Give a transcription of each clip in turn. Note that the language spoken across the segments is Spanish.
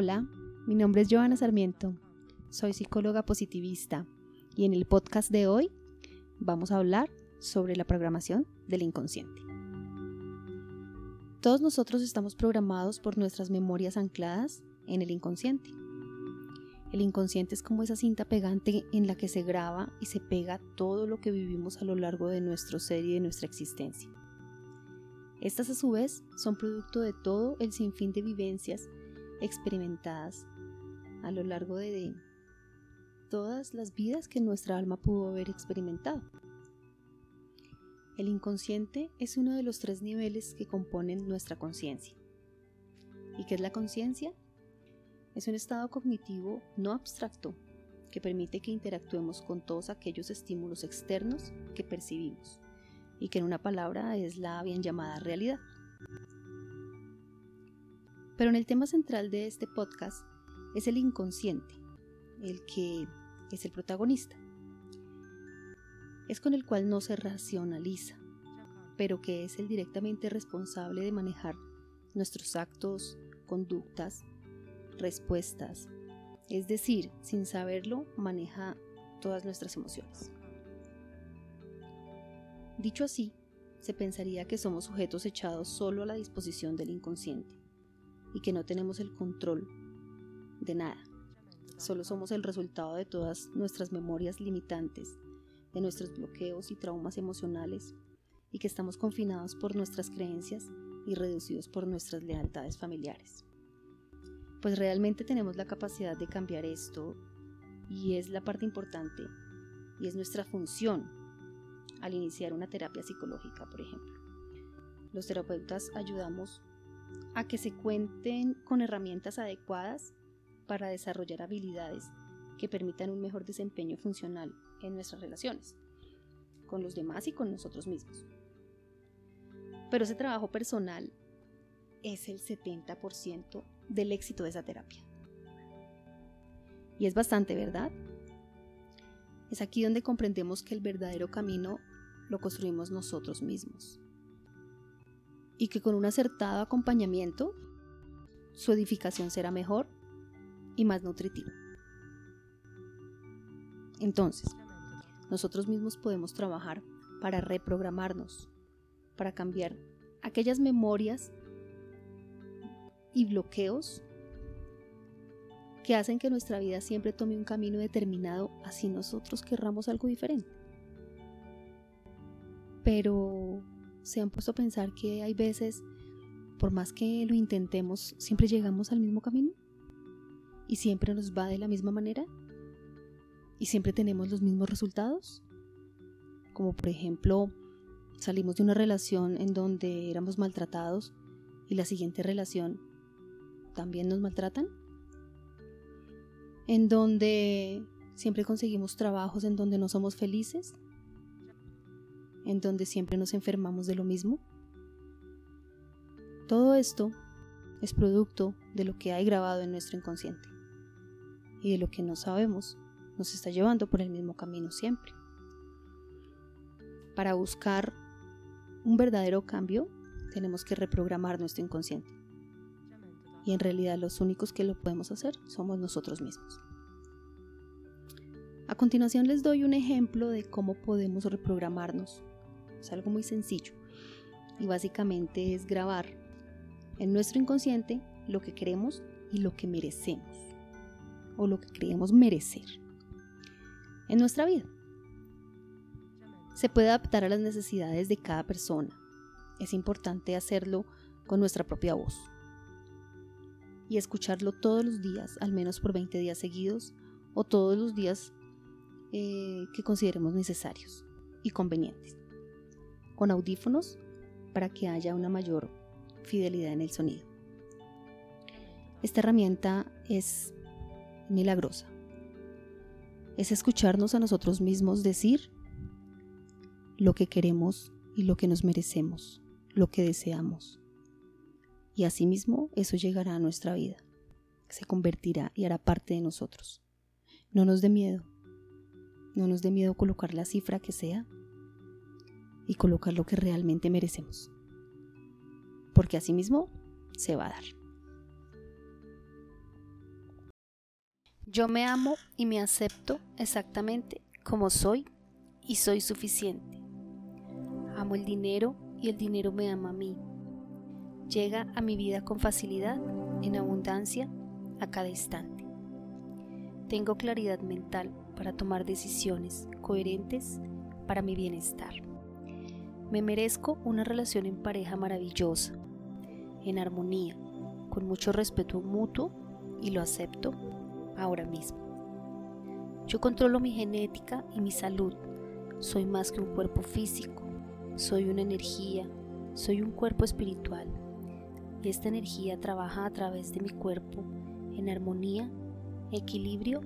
Hola, mi nombre es Joana Sarmiento, soy psicóloga positivista y en el podcast de hoy vamos a hablar sobre la programación del inconsciente. Todos nosotros estamos programados por nuestras memorias ancladas en el inconsciente. El inconsciente es como esa cinta pegante en la que se graba y se pega todo lo que vivimos a lo largo de nuestro ser y de nuestra existencia. Estas a su vez son producto de todo el sinfín de vivencias experimentadas a lo largo de todas las vidas que nuestra alma pudo haber experimentado. El inconsciente es uno de los tres niveles que componen nuestra conciencia. ¿Y qué es la conciencia? Es un estado cognitivo no abstracto que permite que interactuemos con todos aquellos estímulos externos que percibimos y que en una palabra es la bien llamada realidad. Pero en el tema central de este podcast es el inconsciente, el que es el protagonista. Es con el cual no se racionaliza, pero que es el directamente responsable de manejar nuestros actos, conductas, respuestas. Es decir, sin saberlo, maneja todas nuestras emociones. Dicho así, se pensaría que somos sujetos echados solo a la disposición del inconsciente y que no tenemos el control de nada. Solo somos el resultado de todas nuestras memorias limitantes, de nuestros bloqueos y traumas emocionales y que estamos confinados por nuestras creencias y reducidos por nuestras lealtades familiares pues realmente tenemos la capacidad de cambiar esto y es la parte importante y es nuestra función al iniciar una terapia psicológica, por ejemplo. Los terapeutas ayudamos a que se cuenten con herramientas adecuadas para desarrollar habilidades que permitan un mejor desempeño funcional en nuestras relaciones, con los demás y con nosotros mismos. Pero ese trabajo personal es el 70% del éxito de esa terapia. Y es bastante, ¿verdad? Es aquí donde comprendemos que el verdadero camino lo construimos nosotros mismos. Y que con un acertado acompañamiento, su edificación será mejor y más nutritiva. Entonces, nosotros mismos podemos trabajar para reprogramarnos, para cambiar aquellas memorias y bloqueos que hacen que nuestra vida siempre tome un camino determinado así nosotros querramos algo diferente. Pero se han puesto a pensar que hay veces, por más que lo intentemos, siempre llegamos al mismo camino y siempre nos va de la misma manera y siempre tenemos los mismos resultados. Como por ejemplo, salimos de una relación en donde éramos maltratados y la siguiente relación también nos maltratan, en donde siempre conseguimos trabajos en donde no somos felices, en donde siempre nos enfermamos de lo mismo. Todo esto es producto de lo que hay grabado en nuestro inconsciente y de lo que no sabemos nos está llevando por el mismo camino siempre. Para buscar un verdadero cambio tenemos que reprogramar nuestro inconsciente y en realidad los únicos que lo podemos hacer somos nosotros mismos. A continuación les doy un ejemplo de cómo podemos reprogramarnos. Es algo muy sencillo y básicamente es grabar en nuestro inconsciente lo que queremos y lo que merecemos o lo que creemos merecer en nuestra vida. Se puede adaptar a las necesidades de cada persona. Es importante hacerlo con nuestra propia voz y escucharlo todos los días, al menos por 20 días seguidos o todos los días eh, que consideremos necesarios y convenientes, con audífonos para que haya una mayor fidelidad en el sonido. Esta herramienta es milagrosa. Es escucharnos a nosotros mismos decir lo que queremos y lo que nos merecemos, lo que deseamos y asimismo eso llegará a nuestra vida, se convertirá y hará parte de nosotros. No nos dé miedo, no nos dé miedo colocar la cifra que sea y colocar lo que realmente merecemos, porque asimismo se va a dar. Yo me amo y me acepto exactamente como soy y soy suficiente. Amo el dinero y el dinero me ama a mí. Llega a mi vida con facilidad, en abundancia, a cada instante. Tengo claridad mental para tomar decisiones coherentes para mi bienestar. Me merezco una relación en pareja maravillosa, en armonía, con mucho respeto mutuo y lo acepto ahora mismo. Yo controlo mi genética y mi salud. Soy más que un cuerpo físico. Soy una energía. Soy un cuerpo espiritual. Y esta energía trabaja a través de mi cuerpo en armonía, equilibrio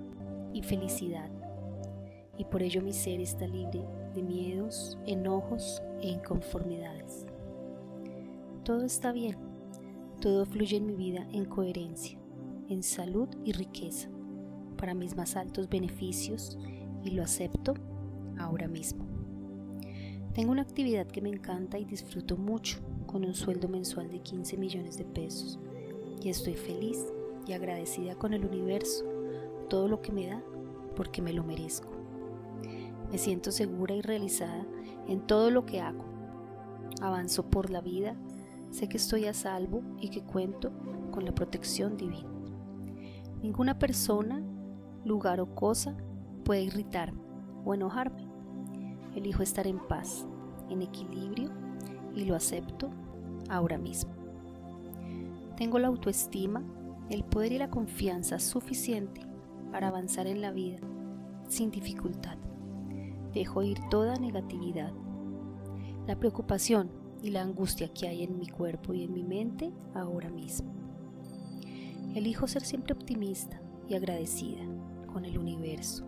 y felicidad. Y por ello mi ser está libre de miedos, enojos e inconformidades. Todo está bien. Todo fluye en mi vida en coherencia, en salud y riqueza para mis más altos beneficios y lo acepto ahora mismo. Tengo una actividad que me encanta y disfruto mucho con un sueldo mensual de 15 millones de pesos y estoy feliz y agradecida con el universo, todo lo que me da porque me lo merezco. Me siento segura y realizada en todo lo que hago. Avanzo por la vida, sé que estoy a salvo y que cuento con la protección divina. Ninguna persona lugar o cosa puede irritarme o enojarme. Elijo estar en paz, en equilibrio y lo acepto ahora mismo. Tengo la autoestima, el poder y la confianza suficiente para avanzar en la vida sin dificultad. Dejo ir toda negatividad, la preocupación y la angustia que hay en mi cuerpo y en mi mente ahora mismo. Elijo ser siempre optimista y agradecida con el universo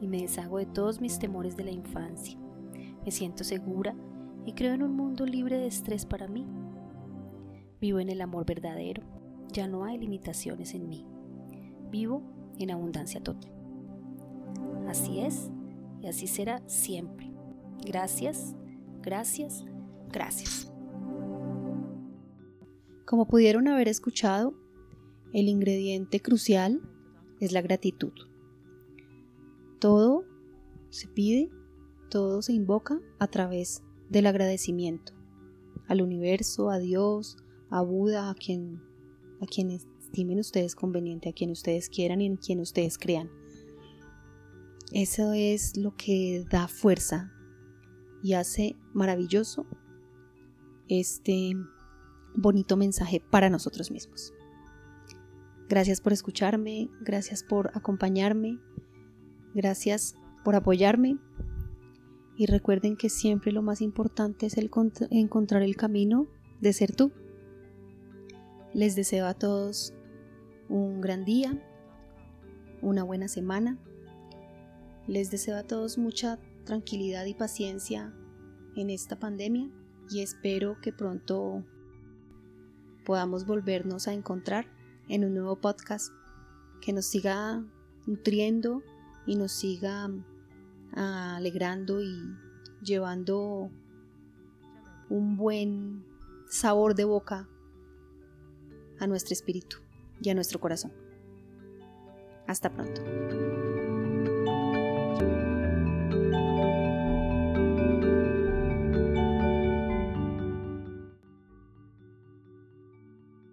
y me deshago de todos mis temores de la infancia. Me siento segura y creo en un mundo libre de estrés para mí. Vivo en el amor verdadero, ya no hay limitaciones en mí. Vivo en abundancia total. Así es y así será siempre. Gracias, gracias, gracias. Como pudieron haber escuchado, el ingrediente crucial es la gratitud. Todo se pide, todo se invoca a través del agradecimiento al universo, a Dios, a Buda, a quien, a quien estimen ustedes conveniente, a quien ustedes quieran y en quien ustedes crean. Eso es lo que da fuerza y hace maravilloso este bonito mensaje para nosotros mismos. Gracias por escucharme, gracias por acompañarme. Gracias por apoyarme y recuerden que siempre lo más importante es el encontrar el camino de ser tú. Les deseo a todos un gran día, una buena semana. Les deseo a todos mucha tranquilidad y paciencia en esta pandemia y espero que pronto podamos volvernos a encontrar en un nuevo podcast que nos siga nutriendo y nos siga ah, alegrando y llevando un buen sabor de boca a nuestro espíritu y a nuestro corazón. Hasta pronto.